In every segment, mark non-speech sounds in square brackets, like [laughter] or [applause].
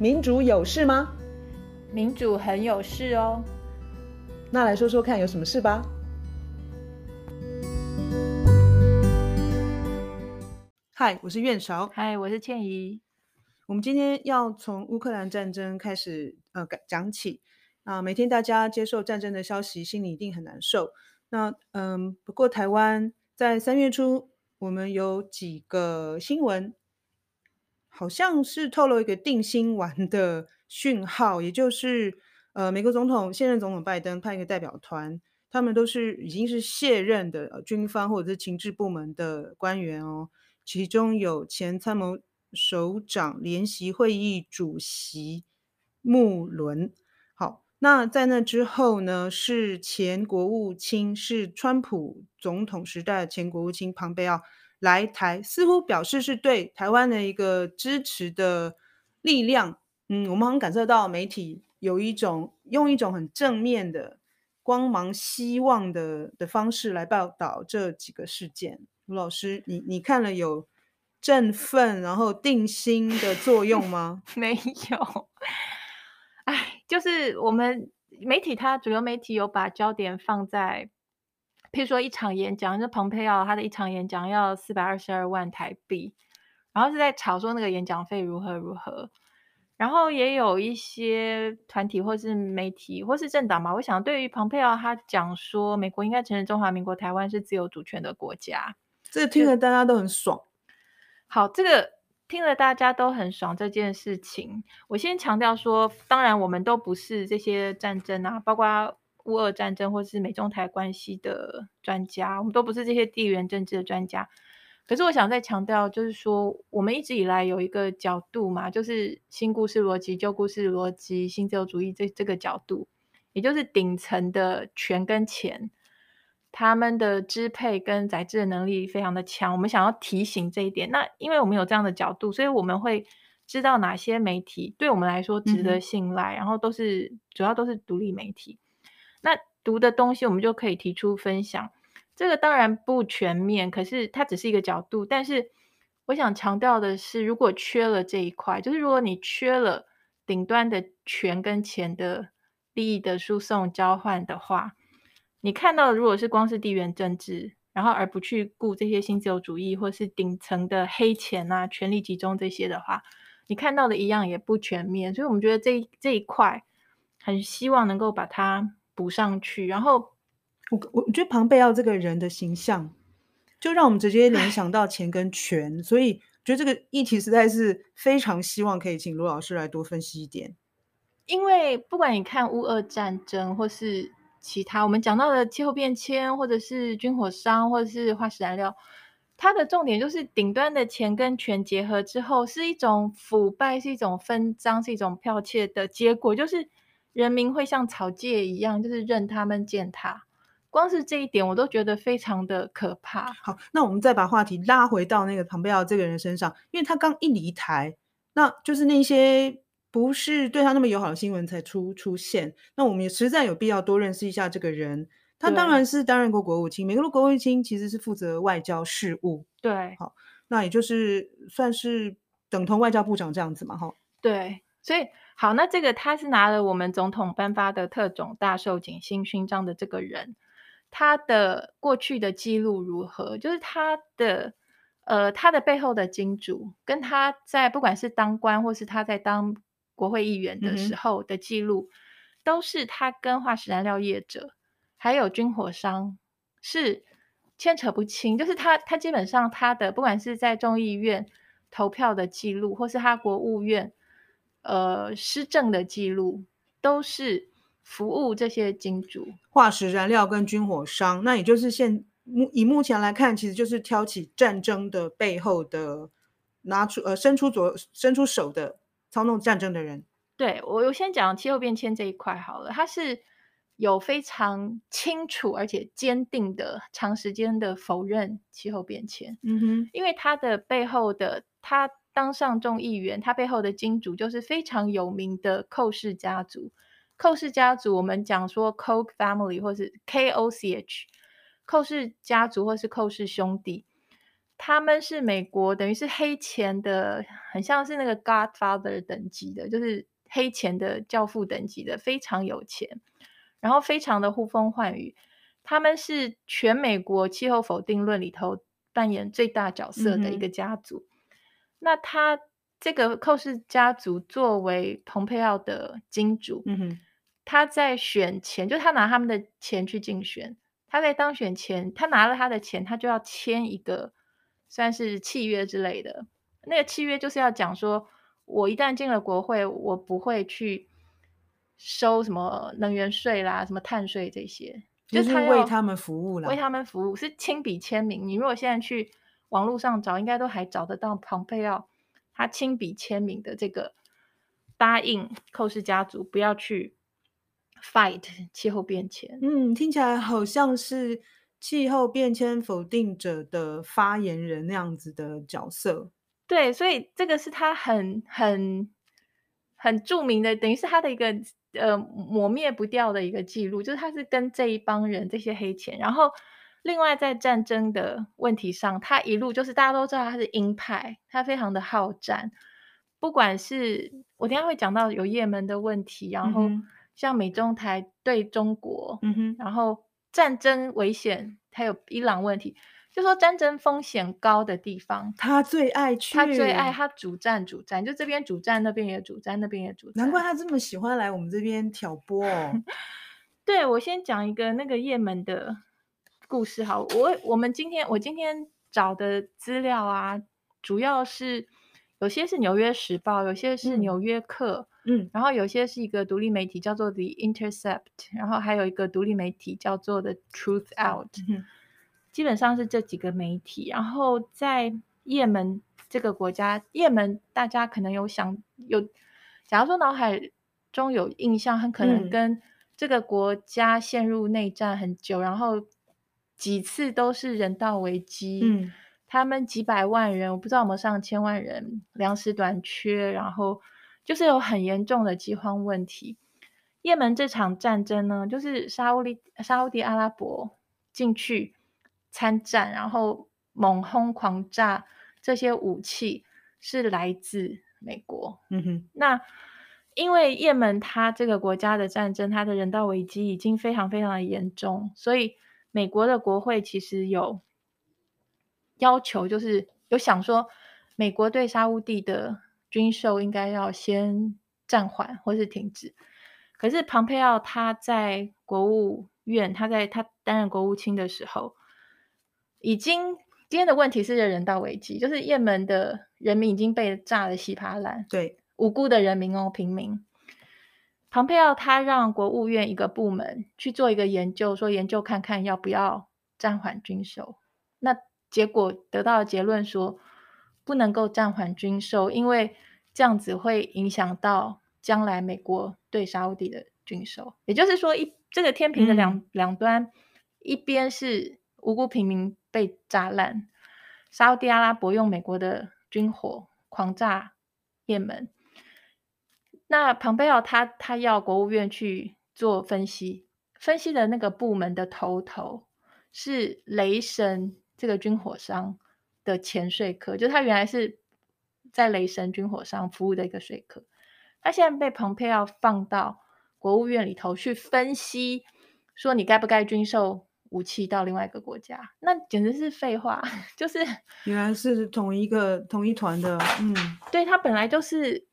民主有事吗？民主很有事哦。那来说说看，有什么事吧？嗨，我是苑韶。嗨，我是倩怡。我们今天要从乌克兰战争开始呃讲起啊。每天大家接受战争的消息，心里一定很难受。那嗯，不过台湾在三月初，我们有几个新闻，好像是透露一个定心丸的 [laughs] 讯号，也就是呃，美国总统现任总统拜登派一个代表团，他们都是已经是卸任的呃军方或者是情治部门的官员哦。其中有前参谋首长联席会议主席穆伦，好，那在那之后呢，是前国务卿，是川普总统时代的前国务卿庞贝奥来台，似乎表示是对台湾的一个支持的力量。嗯，我们好像感受到媒体有一种用一种很正面的光芒、希望的的方式来报道这几个事件。卢老师，你你看了有振奋然后定心的作用吗？[laughs] 没有，[laughs] 哎，就是我们媒体，它主流媒体有把焦点放在，譬如说一场演讲，就蓬佩奥他的一场演讲要四百二十二万台币，然后是在吵说那个演讲费如何如何，然后也有一些团体或是媒体或是政党嘛，我想对于蓬佩奥他讲说美国应该承认中华民国台湾是自由主权的国家。这个听了大家都很爽。好，这个听了大家都很爽这件事情，我先强调说，当然我们都不是这些战争啊，包括乌俄战争或是美中台关系的专家，我们都不是这些地缘政治的专家。可是我想再强调，就是说我们一直以来有一个角度嘛，就是新故事逻辑、旧故事逻辑、新自由主义这这个角度，也就是顶层的权跟钱。他们的支配跟宰制的能力非常的强，我们想要提醒这一点。那因为我们有这样的角度，所以我们会知道哪些媒体对我们来说值得信赖，嗯、然后都是主要都是独立媒体。那读的东西我们就可以提出分享。这个当然不全面，可是它只是一个角度。但是我想强调的是，如果缺了这一块，就是如果你缺了顶端的权跟钱的利益的输送交换的话。你看到的如果是光是地缘政治，然后而不去顾这些新自由主义或是顶层的黑钱啊、权力集中这些的话，你看到的一样也不全面。所以我们觉得这这一块很希望能够把它补上去。然后我我觉得庞贝奥这个人的形象，就让我们直接联想到钱跟权，所以觉得这个议题实在是非常希望可以请卢老师来多分析一点。因为不管你看乌俄战争或是其他我们讲到的气候变迁，或者是军火商，或者是化石燃料，它的重点就是顶端的钱跟权结合之后，是一种腐败，是一种分赃，是一种剽窃的结果，就是人民会像草芥一样，就是任他们践踏。光是这一点，我都觉得非常的可怕。好，那我们再把话题拉回到那个庞贝奥这个人身上，因为他刚一离台，那就是那些。不是对他那么友好的新闻才出出现，那我们也实在有必要多认识一下这个人。他当然是担任过国务卿，美国的国务卿其实是负责外交事务。对，好，那也就是算是等同外交部长这样子嘛，哈。对，所以好，那这个他是拿了我们总统颁发的特种大寿景星勋章的这个人，他的过去的记录如何？就是他的呃，他的背后的金主，跟他在不管是当官或是他在当。国会议员的时候的记录，嗯、都是他跟化石燃料业者还有军火商是牵扯不清，就是他他基本上他的不管是在众议院投票的记录，或是他国务院呃施政的记录，都是服务这些金主化石燃料跟军火商。那也就是现目以目前来看，其实就是挑起战争的背后的拿出呃伸出左伸出手的。操弄战争的人，对，我我先讲气候变迁这一块好了。它是有非常清楚而且坚定的长时间的否认气候变迁。嗯哼，因为它的背后的他当上众议员，他背后的金主就是非常有名的寇氏家族。寇氏家族，我们讲说 Koch family 或是 K O C H，寇氏家族或是寇氏兄弟。他们是美国等于是黑钱的，很像是那个 Godfather 等级的，就是黑钱的教父等级的，非常有钱，然后非常的呼风唤雨。他们是全美国气候否定论里头扮演最大角色的一个家族。嗯、那他这个寇氏家族作为蓬佩奥的金主，嗯、哼他在选前，就他拿他们的钱去竞选。他在当选前，他拿了他的钱，他就要签一个算是契约之类的。那个契约就是要讲说，我一旦进了国会，我不会去收什么能源税啦、什么碳税这些。就是为他们服务了，为他们服务是亲笔签名。你如果现在去网络上找，应该都还找得到庞佩奥他亲笔签名的这个答应寇氏家族不要去 fight 气候变迁。嗯，听起来好像是气候变迁否定者的发言人那样子的角色。对，所以这个是他很很很著名的，等于是他的一个。呃，抹灭不掉的一个记录，就是他是跟这一帮人这些黑钱，然后另外在战争的问题上，他一路就是大家都知道他是鹰派，他非常的好战，不管是我等下会讲到有也门的问题，然后像美中台对中国，嗯哼，然后战争危险，还有伊朗问题。就说战争风险高的地方，他最爱去，他最爱他主战主战，就这边主战，那边也主战，那边也主战。难怪他这么喜欢来我们这边挑拨哦。[laughs] 对，我先讲一个那个也门的故事好，我我们今天我今天找的资料啊，主要是有些是《纽约时报》，有些是《纽约客》，嗯，然后有些是一个独立媒体叫做《The Intercept》，然后还有一个独立媒体叫做《The Truth Out》。嗯基本上是这几个媒体，然后在也门这个国家，也门大家可能有想有，假如说脑海中有印象，很可能跟这个国家陷入内战很久，嗯、然后几次都是人道危机，嗯，他们几百万人，我不知道有没有上千万人，粮食短缺，然后就是有很严重的饥荒问题。也门这场战争呢，就是沙乌利沙乌地阿拉伯进去。参战，然后猛轰狂炸，这些武器是来自美国。嗯哼，那因为也门它这个国家的战争，它的人道危机已经非常非常的严重，所以美国的国会其实有要求，就是有想说，美国对沙乌地的军售应该要先暂缓或是停止。可是庞佩奥他在国务院，他在他担任国务卿的时候。已经，今天的问题是人道危机，就是也门的人民已经被炸得稀巴烂，对，无辜的人民哦，平民。蓬佩奥他让国务院一个部门去做一个研究，说研究看看要不要暂缓军售。那结果得到的结论说，不能够暂缓军售，因为这样子会影响到将来美国对沙乌地的军售。也就是说，一这个天平的两、嗯、两端，一边是无辜平民。被炸烂，沙乌地阿拉伯用美国的军火狂炸也门。那蓬佩奥他他要国务院去做分析，分析的那个部门的头头是雷神这个军火商的前说客，就他原来是在雷神军火商服务的一个说客，他现在被蓬佩奥放到国务院里头去分析，说你该不该军售。武器到另外一个国家，那简直是废话。[laughs] 就是原来是同一个同一团的，嗯，对，他本来就是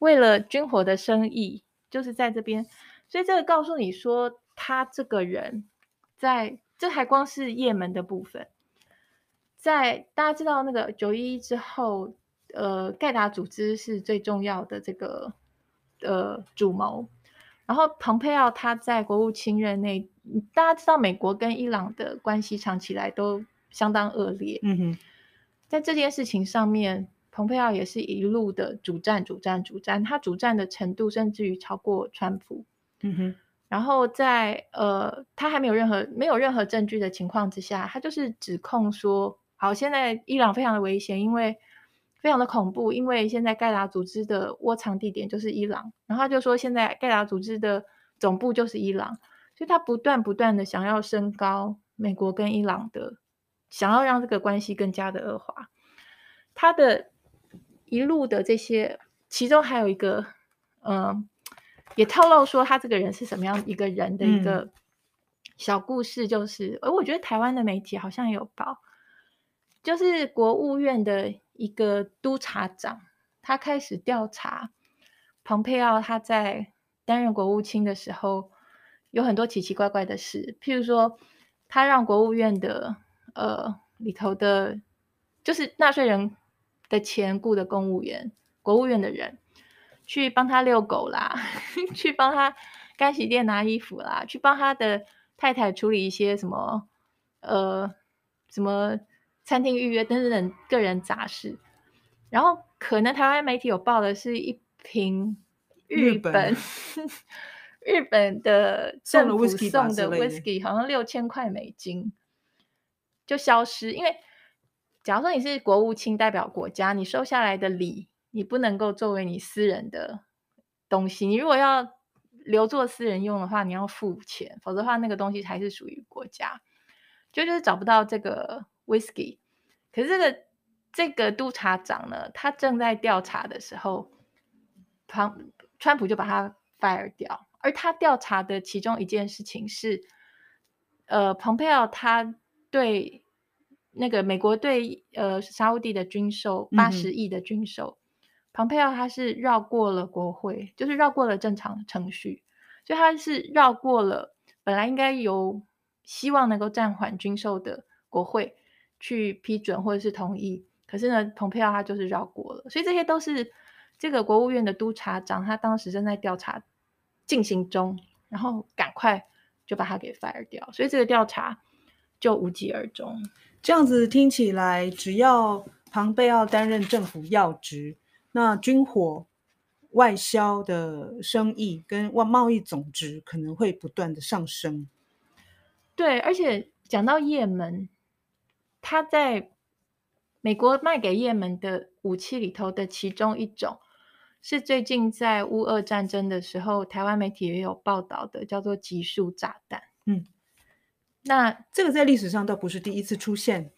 为了军火的生意，就是在这边，所以这个告诉你说，他这个人在这还光是也门的部分，在大家知道那个九一一之后，呃，盖达组织是最重要的这个呃主谋。然后，蓬佩奥他在国务卿任内，大家知道美国跟伊朗的关系长期来都相当恶劣。嗯哼，在这件事情上面，蓬佩奥也是一路的主战、主战、主战，他主战的程度甚至于超过川普。嗯哼，然后在呃，他还没有任何没有任何证据的情况之下，他就是指控说，好，现在伊朗非常的危险，因为。非常的恐怖，因为现在盖达组织的窝藏地点就是伊朗，然后他就说现在盖达组织的总部就是伊朗，所以他不断不断的想要升高美国跟伊朗的想要让这个关系更加的恶化。他的一路的这些，其中还有一个，嗯、呃，也透露说他这个人是什么样一个人的一个小故事，就是，而、嗯、我觉得台湾的媒体好像也有报，就是国务院的一个督察长，他开始调查蓬佩奥他在担任国务卿的时候有很多奇奇怪怪的事，譬如说，他让国务院的呃里头的，就是纳税人。的钱雇的公务员，国务院的人去帮他遛狗啦，[laughs] 去帮他干洗店拿衣服啦，去帮他的太太处理一些什么呃什么餐厅预约等等等个人杂事。然后可能台湾媒体有报的是一瓶日本 [laughs] 日本的政府送的 whisky，好像六千块美金就消失，因为。假如说你是国务卿代表国家，你收下来的礼，你不能够作为你私人的东西。你如果要留作私人用的话，你要付钱，否则的话那个东西才是属于国家。就就是找不到这个 whisky，可是这个这个督察长呢，他正在调查的时候，川川普就把他 fire 掉。而他调查的其中一件事情是，呃，蓬佩奥他对。那个美国对呃沙乌地的军售八十亿的军售，蓬佩奥他是绕过了国会，就是绕过了正常程序，所以他是绕过了本来应该由希望能够暂缓军售的国会去批准或者是同意，可是呢，蓬佩奥他就是绕过了，所以这些都是这个国务院的督察长他当时正在调查进行中，然后赶快就把他给 fire 掉，所以这个调查就无疾而终。这样子听起来，只要庞贝奥担任政府要职，那军火、外销的生意跟外贸易总值可能会不断的上升。对，而且讲到也门，他在美国卖给也门的武器里头的其中一种，是最近在乌俄战争的时候，台湾媒体也有报道的，叫做集束炸弹。嗯。那这个在历史上倒不是第一次出现。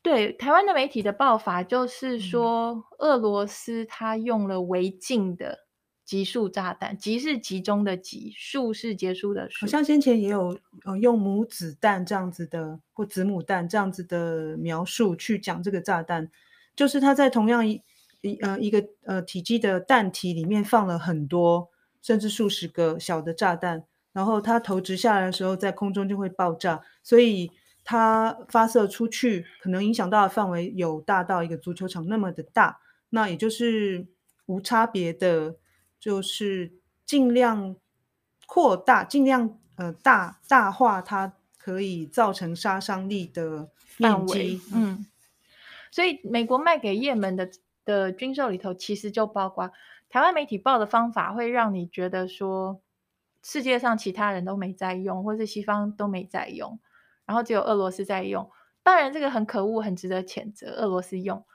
对，台湾的媒体的报法就是说，俄罗斯他用了违禁的集束炸弹，集是集中的集，束是结束的束。好像先前也有呃用母子弹这样子的，或子母弹这样子的描述去讲这个炸弹，就是他在同样一一呃一个呃体积的弹体里面放了很多，甚至数十个小的炸弹。然后它投掷下来的时候，在空中就会爆炸，所以它发射出去可能影响到的范围有大到一个足球场那么的大。那也就是无差别的，就是尽量扩大、尽量呃大大化它可以造成杀伤力的范围。嗯，所以美国卖给也门的的军售里头，其实就包括台湾媒体报的方法，会让你觉得说。世界上其他人都没在用，或是西方都没在用，然后只有俄罗斯在用。当然，这个很可恶，很值得谴责。俄罗斯用，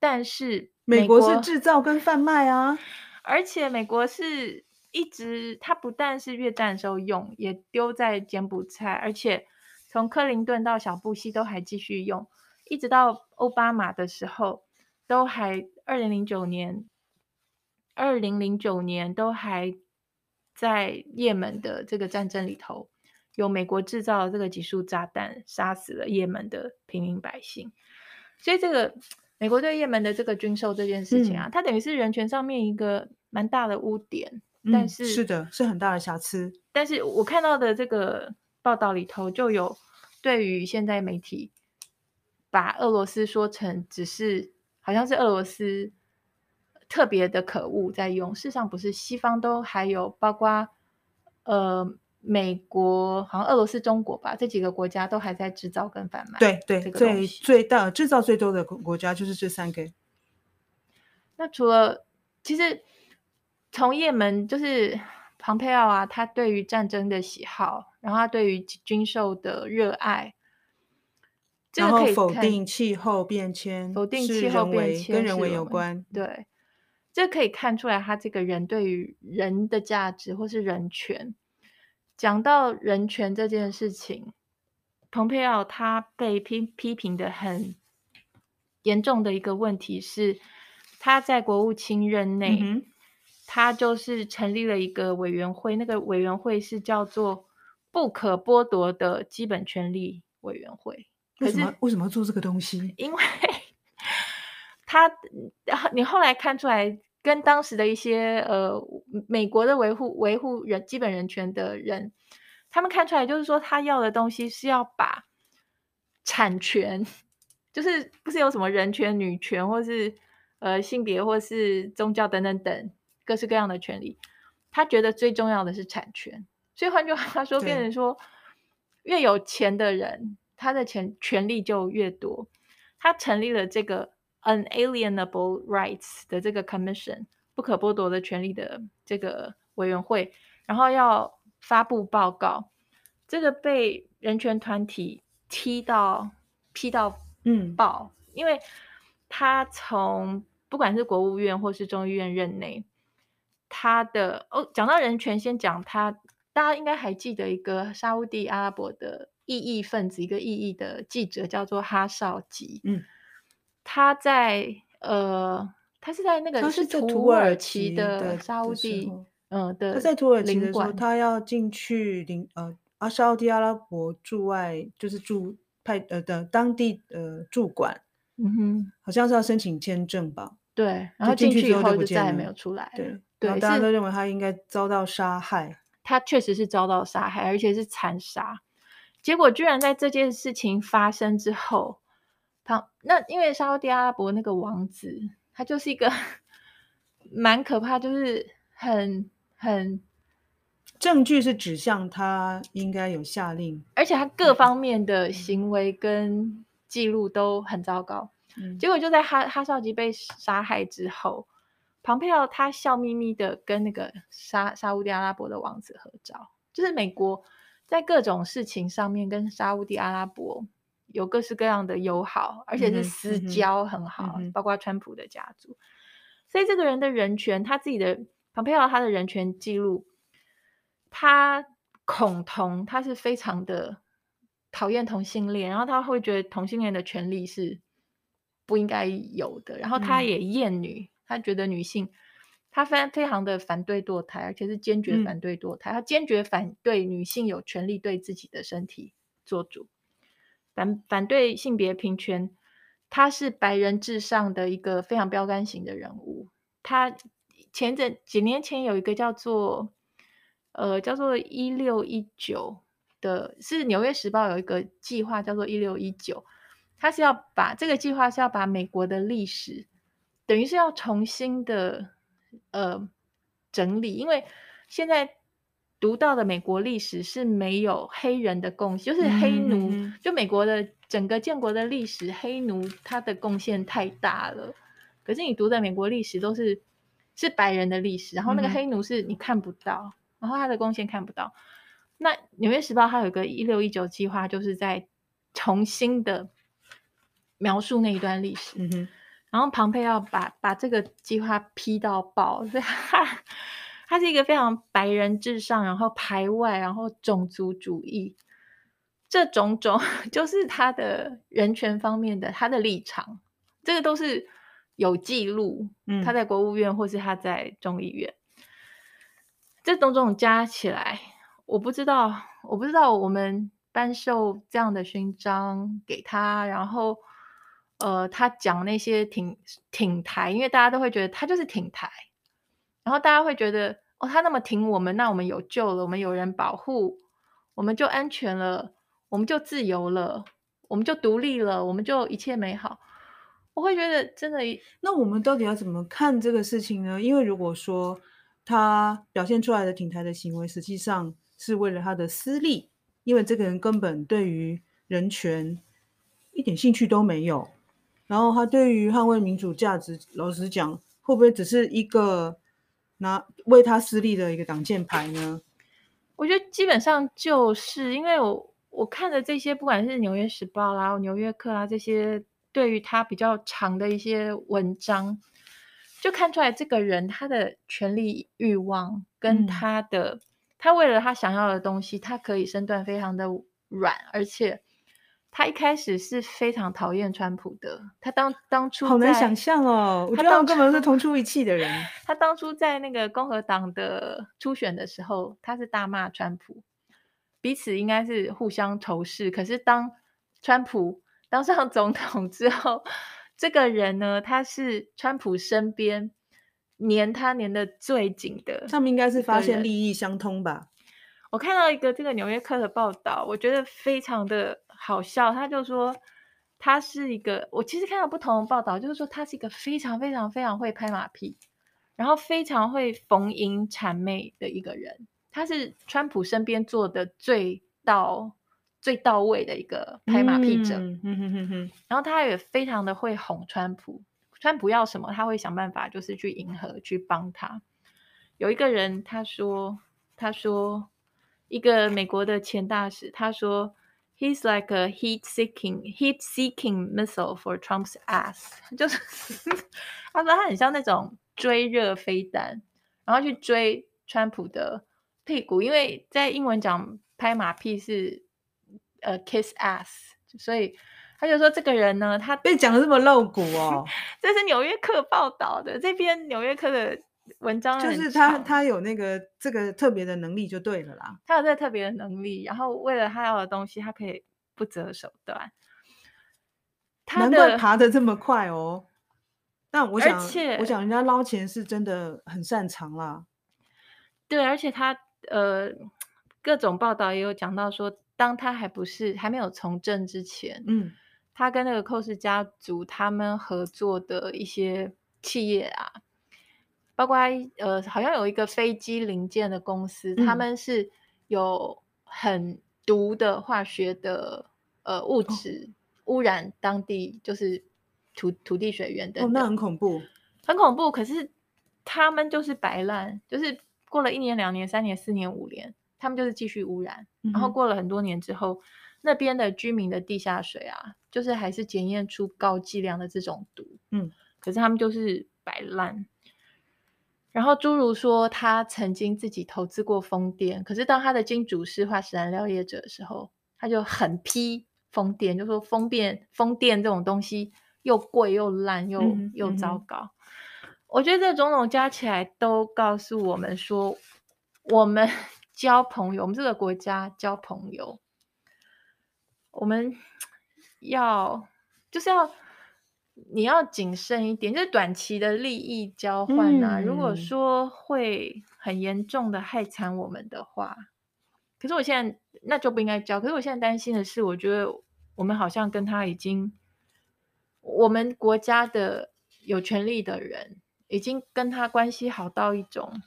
但是美国，是制造跟贩卖啊，而且美国是一直，它不但是越战的时候用，也丢在柬埔寨，而且从克林顿到小布希都还继续用，一直到奥巴马的时候，都还二零零九年，二零零九年都还。在也门的这个战争里头，有美国制造的这个集束炸弹，杀死了也门的平民百姓。所以，这个美国对也门的这个军售这件事情啊，嗯、它等于是人权上面一个蛮大的污点。嗯、但是，是的，是很大的瑕疵。但是我看到的这个报道里头，就有对于现在媒体把俄罗斯说成只是好像是俄罗斯。特别的可恶，在用。事实上不是，西方都还有，包括呃美国，好像俄罗斯、中国吧，这几个国家都还在制造跟贩卖。对对，最最大制造最多的国家就是这三个。那除了，其实从也门就是庞佩奥啊，他对于战争的喜好，然后他对于军售的热爱，然后否定气候变迁，否定气候变迁跟人为有关，对。这可以看出来，他这个人对于人的价值或是人权，讲到人权这件事情，蓬佩奥他被批批评的很严重的一个问题是，他在国务卿任内，嗯、他就是成立了一个委员会，那个委员会是叫做不可剥夺的基本权利委员会。为什么为什么要做这个东西？因为他，你后来看出来，跟当时的一些呃美国的维护维护人基本人权的人。他们看出来，就是说他要的东西是要把产权，就是不是有什么人权、女权，或是呃性别，或是宗教等等等各式各样的权利。他觉得最重要的是产权。所以换句话说，变成说越有钱的人，他的钱权利就越多。他成立了这个 Unalienable Rights 的这个 Commission，不可剥夺的权利的这个委员会，然后要。发布报告，这个被人权团体踢到批到嗯爆，嗯，因为他从不管是国务院或是众议院任内，他的哦，讲到人权，先讲他，大家应该还记得一个沙乌地阿拉伯的异议分子，一个异议的记者叫做哈绍吉，嗯，他在呃，他是在那个他是在土耳其的沙乌地。嗯，对。他在土耳其的时候，他要进去领呃，阿沙乌地阿拉伯驻外就是驻派呃的当地呃驻馆，嗯哼，好像是要申请签证吧？对，然后进去以后就再也没有出来。对对，大家都认为他应该遭到杀害。他确实是遭到杀害，而且是残杀。结果居然在这件事情发生之后，他那因为沙乌地阿拉伯那个王子，他就是一个 [laughs] 蛮可怕，就是很。很证据是指向他应该有下令，而且他各方面的行为跟记录都很糟糕。嗯、结果就在哈哈绍吉被杀害之后，庞佩奥他笑眯眯的跟那个沙沙乌地阿拉伯的王子合照，就是美国在各种事情上面跟沙乌地阿拉伯有各式各样的友好，而且是私交很好，嗯嗯、包括川普的家族。所以这个人的人权，他自己的。蓬佩奥他的人权记录，他恐同，他是非常的讨厌同性恋，然后他会觉得同性恋的权利是不应该有的，然后他也厌女，嗯、他觉得女性，他非常非常的反对堕胎，而且是坚决反对堕胎，嗯、他坚决反对女性有权利对自己的身体做主，反反对性别平权，他是白人至上的一个非常标杆型的人物，他。前阵几年前有一个叫做呃叫做一六一九的，是《纽约时报》有一个计划叫做一六一九，他是要把这个计划是要把美国的历史等于是要重新的呃整理，因为现在读到的美国历史是没有黑人的贡献，就是黑奴，就美国的整个建国的历史，黑奴他的贡献太大了，可是你读的美国历史都是。是白人的历史，然后那个黑奴是你看不到，嗯、然后他的贡献看不到。那《纽约时报》它有一个一六一九计划，就是在重新的描述那一段历史。嗯、哼然后庞佩要把把这个计划批到爆，所以他他是一个非常白人至上，然后排外，然后种族主义，这种种 [laughs] 就是他的人权方面的他的立场，这个都是。有记录，嗯他在国务院或是他在众议院，嗯、这种种加起来，我不知道，我不知道我们颁授这样的勋章给他，然后，呃，他讲那些挺挺台，因为大家都会觉得他就是挺台，然后大家会觉得哦，他那么挺我们，那我们有救了，我们有人保护，我们就安全了，我们就自由了，我们就独立了，我们就一切美好。我会觉得真的，那我们到底要怎么看这个事情呢？因为如果说他表现出来的挺台的行为，实际上是为了他的私利，因为这个人根本对于人权一点兴趣都没有，然后他对于捍卫民主价值，老实讲，会不会只是一个拿为他私利的一个挡箭牌呢？我觉得基本上就是因为我我看的这些，不管是《纽约时报》啦、《纽约客》啦这些。对于他比较长的一些文章，就看出来这个人他的权力欲望跟他的，嗯、他为了他想要的东西，他可以身段非常的软，而且他一开始是非常讨厌川普的。他当当初好难想象哦，[laughs] 我觉得他根本是 [laughs] 同出一气的人。他当初在那个共和党的初选的时候，他是大骂川普，彼此应该是互相仇视。可是当川普当上总统之后，这个人呢，他是川普身边黏他黏的最紧的。他们应该是发现利益相通吧？我看到一个这个《纽约客》的报道，我觉得非常的好笑。他就说他是一个，我其实看到不同的报道，就是说他是一个非常非常非常会拍马屁，然后非常会逢迎谄媚的一个人。他是川普身边做的最到最到位的一个拍马屁者。嗯哼哼哼。然后他也非常的会哄川普，川普要什么，他会想办法就是去迎合，去帮他。有一个人他说，他说。一个美国的前大使，他说：“He's like a heat-seeking heat-seeking missile for Trump's ass。[laughs] ”就是他说他很像那种追热飞弹，然后去追川普的屁股，因为在英文讲拍马屁是呃 kiss ass，所以他就说这个人呢，他被讲的这么露骨哦。[laughs] 这是《纽约客》报道的，这篇《纽约客》的。文章就是他，他有那个这个特别的能力就对了啦。他有这个特别的能力，然后为了他要的东西，他可以不择手段。难怪爬得这么快哦。但我想，而且我想人家捞钱是真的很擅长啦。对，而且他呃，各种报道也有讲到说，当他还不是还没有从政之前，嗯，他跟那个寇氏家族他们合作的一些企业啊。包括呃，好像有一个飞机零件的公司，嗯、他们是有很毒的化学的呃物质、哦、污染当地，就是土土地水源的。哦，那很恐怖，很恐怖。可是他们就是摆烂，就是过了一年、两年、三年、四年、五年，他们就是继续污染。嗯、然后过了很多年之后，那边的居民的地下水啊，就是还是检验出高剂量的这种毒。嗯，可是他们就是摆烂。然后诸如说，他曾经自己投资过风电，可是当他的金主是化石燃料业者的时候，他就很批风电，就说风电风电这种东西又贵又烂又、嗯、又糟糕。嗯、我觉得这种种加起来都告诉我们说，我们 [laughs] 交朋友，我们这个国家交朋友，我们要就是要。你要谨慎一点，就是短期的利益交换啊。嗯、如果说会很严重的害惨我们的话，可是我现在那就不应该交。可是我现在担心的是，我觉得我们好像跟他已经，我们国家的有权利的人已经跟他关系好到一种，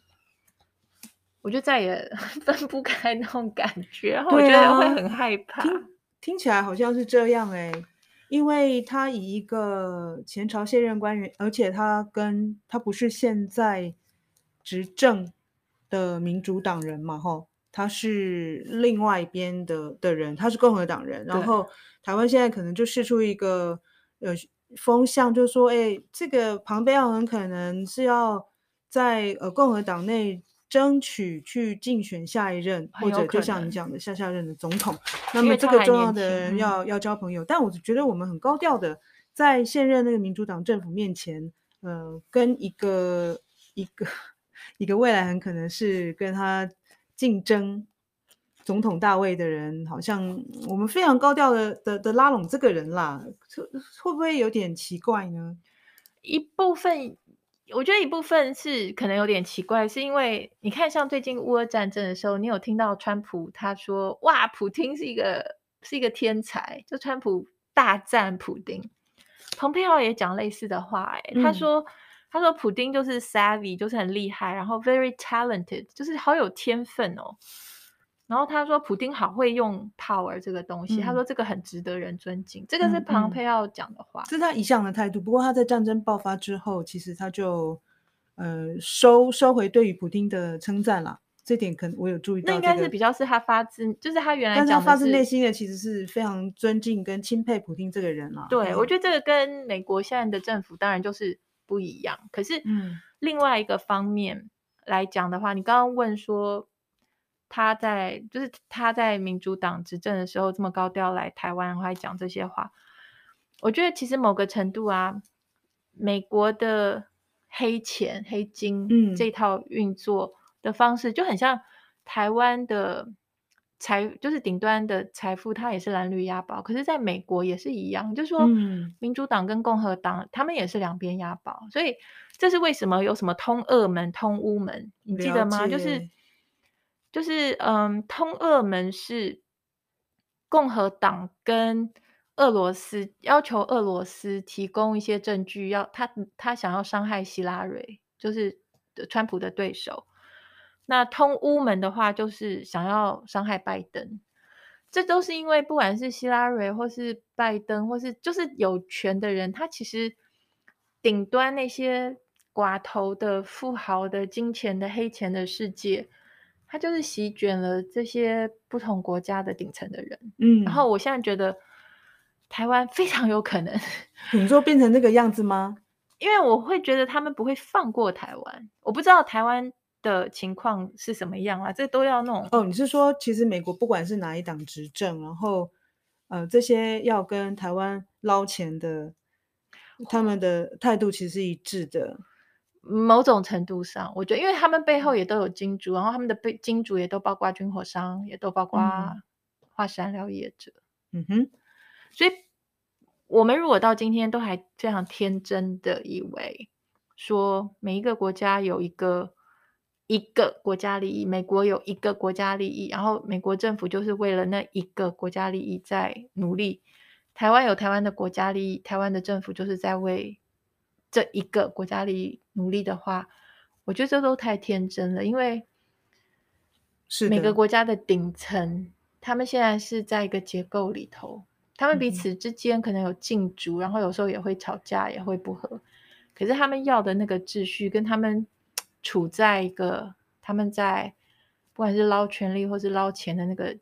我就再也 [laughs] 分不开那种感觉，然后我觉得会很害怕。啊、听，听起来好像是这样哎、欸。因为他以一个前朝卸任官员，而且他跟他不是现在执政的民主党人嘛，吼，他是另外一边的的人，他是共和党人。然后台湾现在可能就试出一个呃风向，就是说，哎，这个庞贝奥很可能是要在呃共和党内。争取去竞选下一任，或者就像你讲的下下任的总统。那么这个重要的人要要交朋友，但我觉得我们很高调的在现任那个民主党政府面前，呃，跟一个一个一个未来很可能是跟他竞争总统大位的人，好像我们非常高调的的的拉拢这个人啦，会不会有点奇怪呢？一部分。我觉得一部分是可能有点奇怪，是因为你看，像最近乌俄战争的时候，你有听到川普他说：“哇，普京是一个是一个天才。”就川普大赞普丁。蓬佩奥也讲类似的话，哎，他说：“他说普丁就是 savvy，就是很厉害，然后 very talented，就是好有天分哦。”然后他说，普丁好会用 power 这个东西，嗯、他说这个很值得人尊敬，这个是庞佩奥讲的话，这是他一向的态度。不过他在战争爆发之后，其实他就呃收收回对于普丁的称赞了。这点可能我有注意到、这个，那应该是比较是他发自，就是他原来发自内心的，其实是非常尊敬跟钦佩普丁这个人了。对，嗯、我觉得这个跟美国现在的政府当然就是不一样。可是，另外一个方面来讲的话，嗯、你刚刚问说。他在就是他在民主党执政的时候这么高调来台湾，然后还讲这些话，我觉得其实某个程度啊，美国的黑钱黑金这套运作的方式就很像台湾的财，就是顶端的财富，它也是蓝绿押宝，可是在美国也是一样，就是说民主党跟共和党他们也是两边押宝，所以这是为什么有什么通俄门、通乌门，你记得吗？就是。就是嗯，通俄门是共和党跟俄罗斯要求俄罗斯提供一些证据，要他他想要伤害希拉蕊，就是川普的对手。那通乌门的话，就是想要伤害拜登。这都是因为不管是希拉蕊，或是拜登，或是就是有权的人，他其实顶端那些寡头的富豪的金钱的黑钱的世界。他就是席卷了这些不同国家的顶层的人，嗯，然后我现在觉得台湾非常有可能，[laughs] 你说变成那个样子吗？[laughs] 因为我会觉得他们不会放过台湾，我不知道台湾的情况是什么样啊，这都要弄。哦，你是说其实美国不管是哪一党执政，然后呃这些要跟台湾捞钱的，他们的态度其实是一致的。某种程度上，我觉得，因为他们背后也都有金主，然后他们的背金主也都包括军火商，也都包括化石燃料业者。嗯哼，所以我们如果到今天都还非常天真的以为，说每一个国家有一个一个国家利益，美国有一个国家利益，然后美国政府就是为了那一个国家利益在努力，台湾有台湾的国家利益，台湾的政府就是在为。这一个国家里努力的话，我觉得这都太天真了。因为是每个国家的顶层，他们现在是在一个结构里头，他们彼此之间可能有竞逐，嗯、然后有时候也会吵架，也会不和。可是他们要的那个秩序，跟他们处在一个他们在不管是捞权力或是捞钱的那个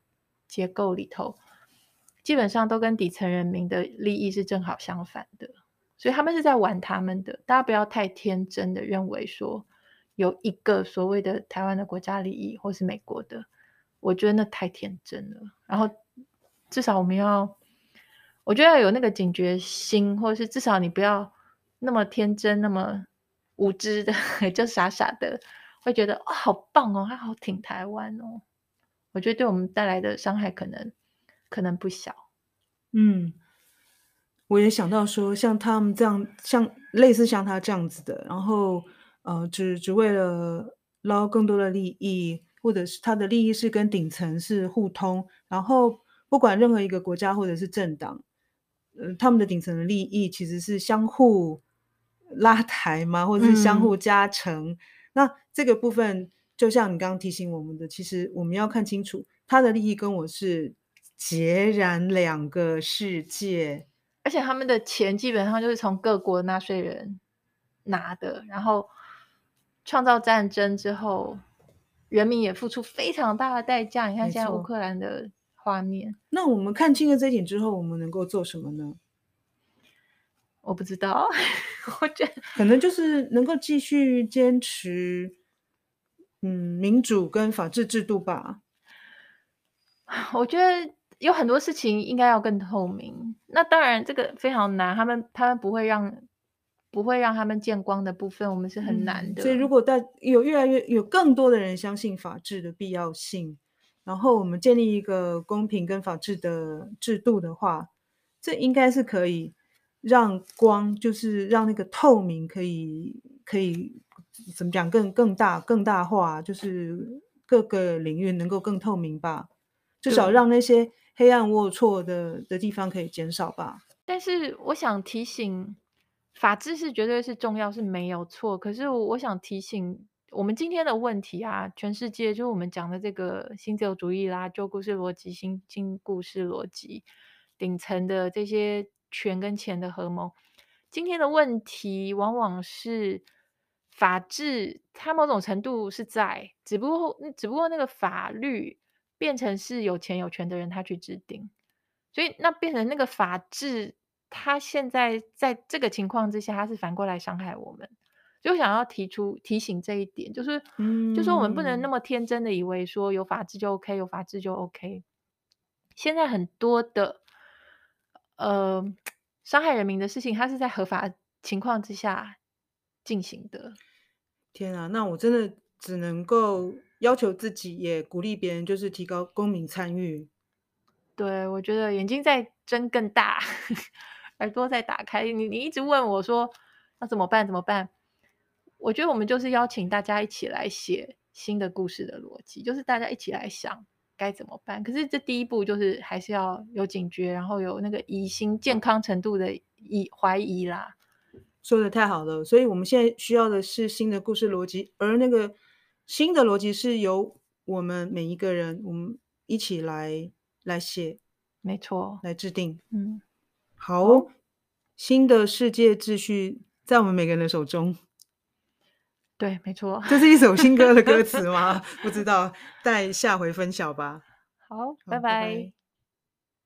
结构里头，基本上都跟底层人民的利益是正好相反的。所以他们是在玩他们的，大家不要太天真的认为说有一个所谓的台湾的国家利益或是美国的，我觉得那太天真了。然后至少我们要，我觉得要有那个警觉心，或者是至少你不要那么天真、那么无知的，[laughs] 就傻傻的会觉得哦，好棒哦，他好挺台湾哦。我觉得对我们带来的伤害可能可能不小。嗯。我也想到说，像他们这样，像类似像他这样子的，然后呃，只只为了捞更多的利益，或者是他的利益是跟顶层是互通，然后不管任何一个国家或者是政党，呃，他们的顶层的利益其实是相互拉抬嘛，或者是相互加成。嗯、那这个部分，就像你刚刚提醒我们的，其实我们要看清楚，他的利益跟我是截然两个世界。而且他们的钱基本上就是从各国纳税人拿的，然后创造战争之后，人民也付出非常大的代价。你看现在乌克兰的画面。那我们看清了这一点之后，我们能够做什么呢？我不知道，[laughs] 我觉得可能就是能够继续坚持，嗯，民主跟法治制度吧。我觉得。有很多事情应该要更透明，那当然这个非常难，他们他们不会让不会让他们见光的部分，我们是很难的。嗯，所以如果大有越来越有更多的人相信法治的必要性，然后我们建立一个公平跟法治的制度的话，这应该是可以让光，就是让那个透明可以可以怎么讲更更大更大化，就是各个领域能够更透明吧，至少让那些。黑暗龌龊的的地方可以减少吧，但是我想提醒，法治是绝对是重要，是没有错。可是我想提醒，我们今天的问题啊，全世界就是我们讲的这个新自由主义啦、旧故事逻辑、新新故事逻辑，顶层的这些权跟钱的合谋。今天的问题往往是法治，它某种程度是在，只不过只不过那个法律。变成是有钱有权的人他去制定，所以那变成那个法治，他现在在这个情况之下，他是反过来伤害我们。就想要提出提醒这一点，就是，嗯，就说我们不能那么天真的以为说有法治就 OK，有法治就 OK。现在很多的，呃，伤害人民的事情，它是在合法情况之下进行的。天啊，那我真的只能够要求自己，也鼓励别人，就是提高公民参与。对，我觉得眼睛在睁更大，[laughs] 耳朵在打开。你你一直问我说，那怎么办？怎么办？我觉得我们就是邀请大家一起来写新的故事的逻辑，就是大家一起来想该怎么办。可是这第一步就是还是要有警觉，然后有那个疑心健康程度的疑怀疑啦。说的太好了，所以我们现在需要的是新的故事逻辑，而那个新的逻辑是由我们每一个人，我们一起来来写，没错，来制定。嗯，好，哦，新的世界秩序在我们每个人的手中。对，没错，这是一首新歌的歌词 [laughs] 吗？不知道，待下回分晓吧。好，拜拜。拜拜。